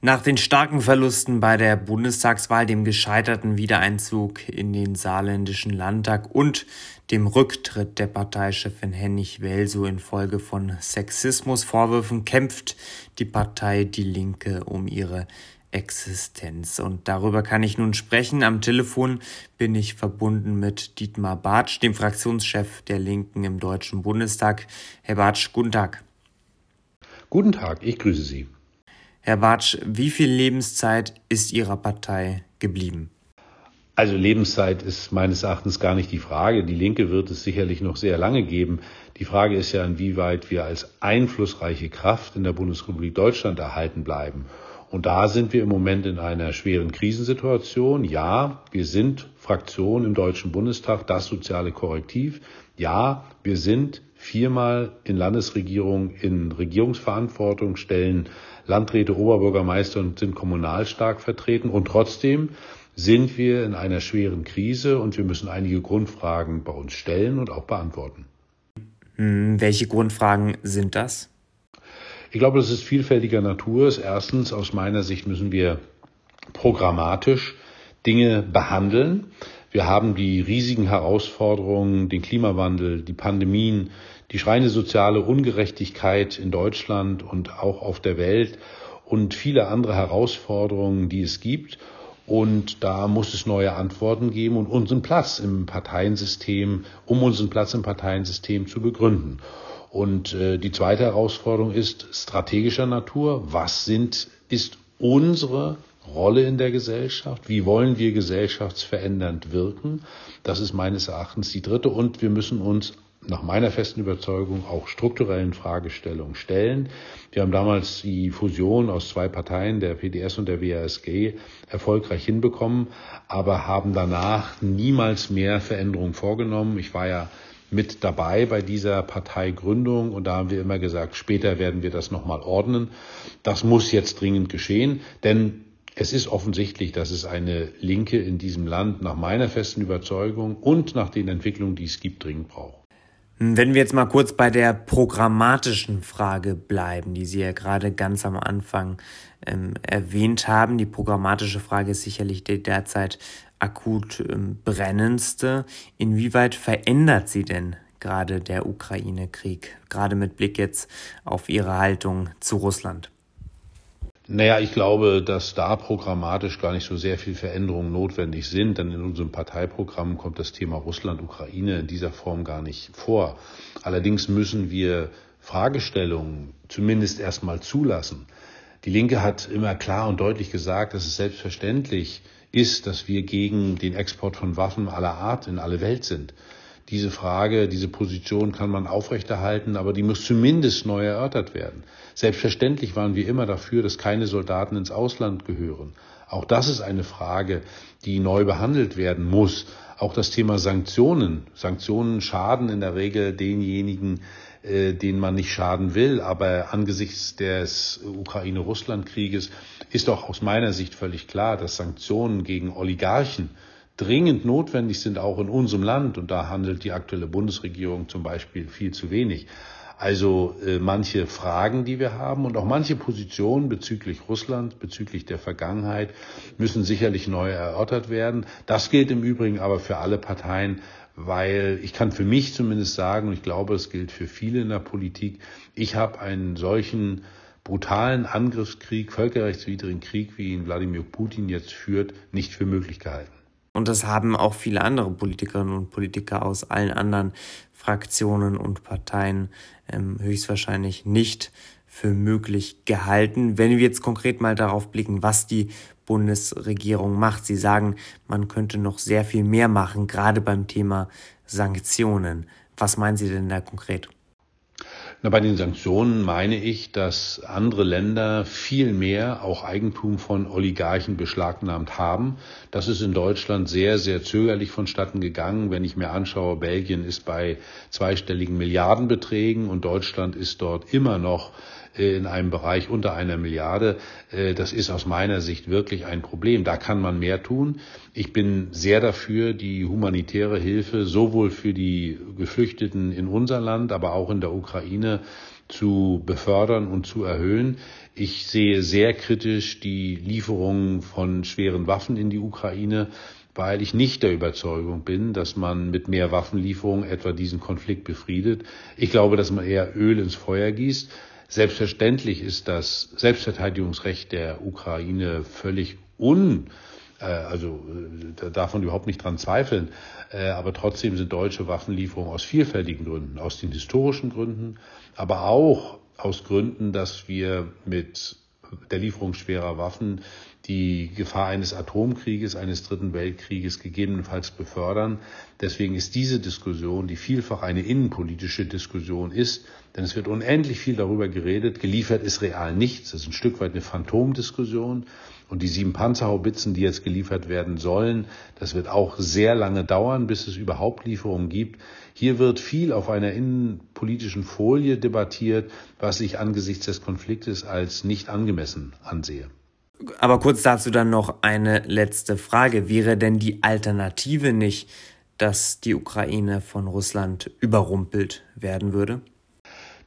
Nach den starken Verlusten bei der Bundestagswahl, dem gescheiterten Wiedereinzug in den saarländischen Landtag und dem Rücktritt der Parteichefin Hennig Welso infolge von Sexismusvorwürfen kämpft die Partei Die Linke um ihre Existenz. Und darüber kann ich nun sprechen. Am Telefon bin ich verbunden mit Dietmar Bartsch, dem Fraktionschef der Linken im Deutschen Bundestag. Herr Bartsch, guten Tag. Guten Tag, ich grüße Sie. Herr Bartsch, wie viel Lebenszeit ist Ihrer Partei geblieben? Also Lebenszeit ist meines Erachtens gar nicht die Frage. Die Linke wird es sicherlich noch sehr lange geben. Die Frage ist ja, inwieweit wir als einflussreiche Kraft in der Bundesrepublik Deutschland erhalten bleiben. Und da sind wir im Moment in einer schweren Krisensituation. Ja, wir sind Fraktion im Deutschen Bundestag, das soziale Korrektiv. Ja, wir sind viermal in Landesregierung in Regierungsverantwortung, stellen Landräte, Oberbürgermeister und sind kommunal stark vertreten. Und trotzdem sind wir in einer schweren Krise und wir müssen einige Grundfragen bei uns stellen und auch beantworten. Hm, welche Grundfragen sind das? Ich glaube, dass es vielfältiger Natur ist. Erstens, aus meiner Sicht müssen wir programmatisch Dinge behandeln. Wir haben die riesigen Herausforderungen, den Klimawandel, die Pandemien, die schreiende soziale Ungerechtigkeit in Deutschland und auch auf der Welt und viele andere Herausforderungen, die es gibt. Und da muss es neue Antworten geben und unseren Platz im Parteiensystem, um unseren Platz im Parteiensystem zu begründen. Und äh, die zweite Herausforderung ist strategischer Natur. Was sind, ist unsere Rolle in der Gesellschaft? Wie wollen wir gesellschaftsverändernd wirken? Das ist meines Erachtens die dritte. Und wir müssen uns nach meiner festen Überzeugung auch strukturellen Fragestellungen stellen. Wir haben damals die Fusion aus zwei Parteien, der PDS und der WASG, erfolgreich hinbekommen, aber haben danach niemals mehr Veränderungen vorgenommen. Ich war ja mit dabei bei dieser Parteigründung und da haben wir immer gesagt, später werden wir das nochmal ordnen. Das muss jetzt dringend geschehen, denn es ist offensichtlich, dass es eine Linke in diesem Land nach meiner festen Überzeugung und nach den Entwicklungen, die es gibt, dringend braucht. Wenn wir jetzt mal kurz bei der programmatischen Frage bleiben, die Sie ja gerade ganz am Anfang ähm, erwähnt haben. Die programmatische Frage ist sicherlich die derzeit akut ähm, brennendste. Inwieweit verändert sie denn gerade der Ukraine-Krieg, gerade mit Blick jetzt auf Ihre Haltung zu Russland? Naja, ich glaube, dass da programmatisch gar nicht so sehr viel Veränderungen notwendig sind, denn in unserem Parteiprogramm kommt das Thema Russland-Ukraine in dieser Form gar nicht vor. Allerdings müssen wir Fragestellungen zumindest erstmal zulassen. Die Linke hat immer klar und deutlich gesagt, dass es selbstverständlich ist, dass wir gegen den Export von Waffen aller Art in alle Welt sind diese Frage, diese Position kann man aufrechterhalten, aber die muss zumindest neu erörtert werden. Selbstverständlich waren wir immer dafür, dass keine Soldaten ins Ausland gehören. Auch das ist eine Frage, die neu behandelt werden muss. Auch das Thema Sanktionen. Sanktionen schaden in der Regel denjenigen, äh, denen man nicht schaden will. Aber angesichts des Ukraine-Russland-Krieges ist auch aus meiner Sicht völlig klar, dass Sanktionen gegen Oligarchen dringend notwendig sind, auch in unserem Land. Und da handelt die aktuelle Bundesregierung zum Beispiel viel zu wenig. Also äh, manche Fragen, die wir haben und auch manche Positionen bezüglich Russland, bezüglich der Vergangenheit, müssen sicherlich neu erörtert werden. Das gilt im Übrigen aber für alle Parteien, weil ich kann für mich zumindest sagen, und ich glaube, es gilt für viele in der Politik, ich habe einen solchen brutalen Angriffskrieg, völkerrechtswidrigen Krieg, wie ihn Wladimir Putin jetzt führt, nicht für möglich gehalten. Und das haben auch viele andere Politikerinnen und Politiker aus allen anderen Fraktionen und Parteien ähm, höchstwahrscheinlich nicht für möglich gehalten. Wenn wir jetzt konkret mal darauf blicken, was die Bundesregierung macht. Sie sagen, man könnte noch sehr viel mehr machen, gerade beim Thema Sanktionen. Was meinen Sie denn da konkret? Na, bei den Sanktionen meine ich, dass andere Länder viel mehr auch Eigentum von Oligarchen beschlagnahmt haben. Das ist in Deutschland sehr, sehr zögerlich vonstatten gegangen. Wenn ich mir anschaue, Belgien ist bei zweistelligen Milliardenbeträgen und Deutschland ist dort immer noch in einem Bereich unter einer Milliarde. Äh, das ist aus meiner Sicht wirklich ein Problem. Da kann man mehr tun. Ich bin sehr dafür, die humanitäre Hilfe sowohl für die Geflüchteten in unser Land, aber auch in der Ukraine zu befördern und zu erhöhen. Ich sehe sehr kritisch die Lieferung von schweren Waffen in die Ukraine, weil ich nicht der Überzeugung bin, dass man mit mehr Waffenlieferungen etwa diesen Konflikt befriedet. Ich glaube, dass man eher Öl ins Feuer gießt. Selbstverständlich ist das Selbstverteidigungsrecht der Ukraine völlig un äh, also da darf man überhaupt nicht dran zweifeln. Äh, aber trotzdem sind deutsche Waffenlieferungen aus vielfältigen Gründen, aus den historischen Gründen, aber auch aus Gründen, dass wir mit der Lieferung schwerer Waffen die Gefahr eines Atomkrieges, eines Dritten Weltkrieges gegebenenfalls befördern. Deswegen ist diese Diskussion, die vielfach eine innenpolitische Diskussion ist, denn es wird unendlich viel darüber geredet, geliefert ist real nichts, das ist ein Stück weit eine Phantomdiskussion. Und die sieben Panzerhaubitzen, die jetzt geliefert werden sollen, das wird auch sehr lange dauern, bis es überhaupt Lieferungen gibt. Hier wird viel auf einer innenpolitischen Folie debattiert, was ich angesichts des Konfliktes als nicht angemessen ansehe. Aber kurz dazu dann noch eine letzte Frage. Wäre denn die Alternative nicht, dass die Ukraine von Russland überrumpelt werden würde?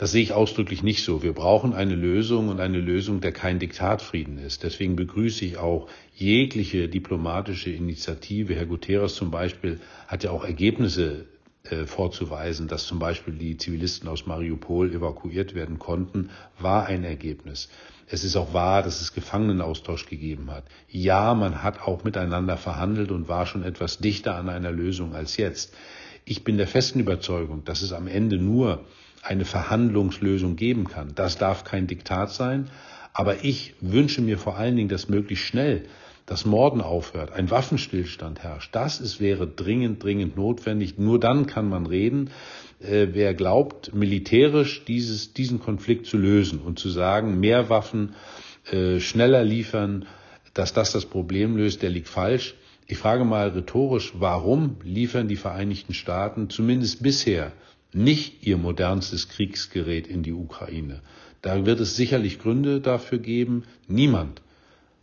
Das sehe ich ausdrücklich nicht so. Wir brauchen eine Lösung und eine Lösung, der kein Diktatfrieden ist. Deswegen begrüße ich auch jegliche diplomatische Initiative. Herr Guterres zum Beispiel hat ja auch Ergebnisse vorzuweisen, dass zum Beispiel die Zivilisten aus Mariupol evakuiert werden konnten, war ein Ergebnis. Es ist auch wahr, dass es Gefangenenaustausch gegeben hat. Ja, man hat auch miteinander verhandelt und war schon etwas dichter an einer Lösung als jetzt. Ich bin der festen Überzeugung, dass es am Ende nur eine Verhandlungslösung geben kann. Das darf kein Diktat sein. Aber ich wünsche mir vor allen Dingen, dass möglichst schnell das Morden aufhört, ein Waffenstillstand herrscht. Das ist, wäre dringend, dringend notwendig. Nur dann kann man reden. Äh, wer glaubt, militärisch dieses, diesen Konflikt zu lösen und zu sagen, mehr Waffen, äh, schneller liefern, dass das das Problem löst, der liegt falsch. Ich frage mal rhetorisch, warum liefern die Vereinigten Staaten zumindest bisher nicht ihr modernstes Kriegsgerät in die Ukraine? Da wird es sicherlich Gründe dafür geben. Niemand,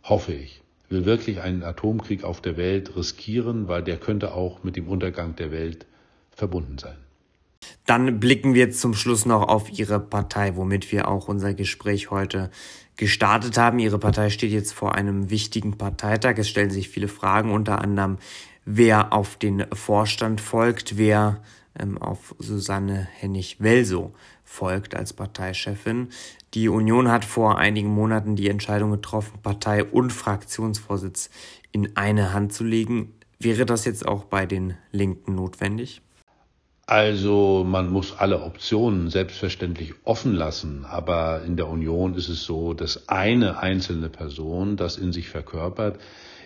hoffe ich, will wirklich einen Atomkrieg auf der Welt riskieren, weil der könnte auch mit dem Untergang der Welt verbunden sein. Dann blicken wir zum Schluss noch auf Ihre Partei, womit wir auch unser Gespräch heute gestartet haben. Ihre Partei steht jetzt vor einem wichtigen Parteitag. Es stellen sich viele Fragen, unter anderem, wer auf den Vorstand folgt, wer ähm, auf Susanne Hennig-Welso folgt als Parteichefin. Die Union hat vor einigen Monaten die Entscheidung getroffen, Partei und Fraktionsvorsitz in eine Hand zu legen. Wäre das jetzt auch bei den Linken notwendig? Also man muss alle Optionen selbstverständlich offen lassen, aber in der Union ist es so, dass eine einzelne Person das in sich verkörpert.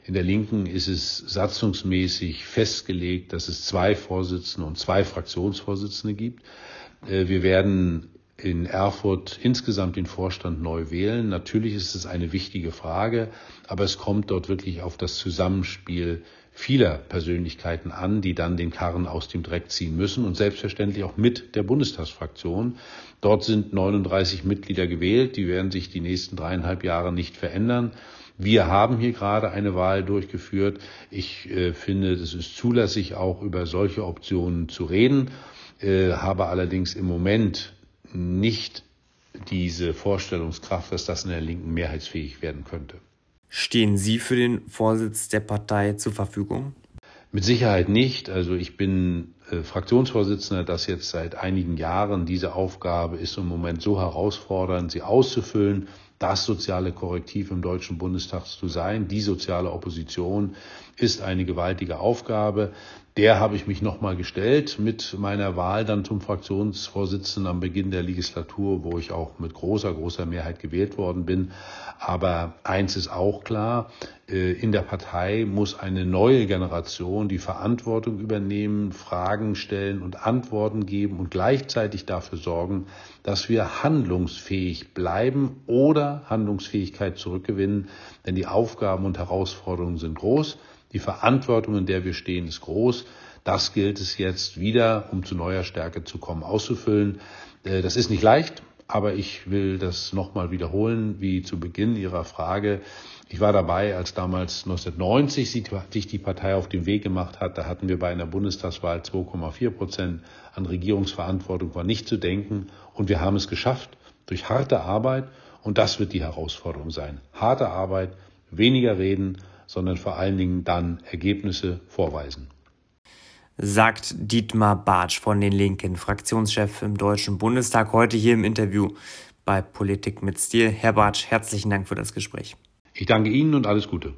In der Linken ist es satzungsmäßig festgelegt, dass es zwei Vorsitzende und zwei Fraktionsvorsitzende gibt. Äh, wir werden in Erfurt insgesamt den Vorstand neu wählen. Natürlich ist es eine wichtige Frage, aber es kommt dort wirklich auf das Zusammenspiel vieler Persönlichkeiten an, die dann den Karren aus dem Dreck ziehen müssen und selbstverständlich auch mit der Bundestagsfraktion. Dort sind 39 Mitglieder gewählt, die werden sich die nächsten dreieinhalb Jahre nicht verändern. Wir haben hier gerade eine Wahl durchgeführt. Ich äh, finde, es ist zulässig, auch über solche Optionen zu reden, äh, habe allerdings im Moment nicht diese Vorstellungskraft, dass das in der Linken mehrheitsfähig werden könnte. Stehen Sie für den Vorsitz der Partei zur Verfügung? Mit Sicherheit nicht. Also ich bin äh, Fraktionsvorsitzender, das jetzt seit einigen Jahren. Diese Aufgabe ist im Moment so herausfordernd, sie auszufüllen, das soziale Korrektiv im Deutschen Bundestag zu sein. Die soziale Opposition ist eine gewaltige Aufgabe. Der habe ich mich nochmal gestellt mit meiner Wahl dann zum Fraktionsvorsitzenden am Beginn der Legislatur, wo ich auch mit großer, großer Mehrheit gewählt worden bin. Aber eins ist auch klar, äh, in der Partei muss eine neue Generation die Verantwortung übernehmen, Fragen stellen und Antworten geben und gleichzeitig dafür sorgen, dass wir handlungsfähig bleiben oder Handlungsfähigkeit zurückgewinnen. Denn die Aufgaben und Herausforderungen sind groß. Die Verantwortung, in der wir stehen, ist groß. Das gilt es jetzt wieder, um zu neuer Stärke zu kommen, auszufüllen. Äh, das ist nicht leicht, Aber ich will das nochmal wiederholen, wie zu Beginn Ihrer Frage. Ich war dabei, als damals 1990 sich die Partei auf den Weg gemacht hat. Da hatten wir bei einer Bundestagswahl 2,4 Prozent. An Regierungsverantwortung war nicht zu denken. Und wir haben es geschafft durch harte Arbeit. Und das wird die Herausforderung sein. Harte Arbeit, weniger reden, sondern vor allen Dingen dann Ergebnisse vorweisen sagt Dietmar Bartsch von den Linken, Fraktionschef im Deutschen Bundestag, heute hier im Interview bei Politik mit Stil. Herr Bartsch, herzlichen Dank für das Gespräch. Ich danke Ihnen und alles Gute.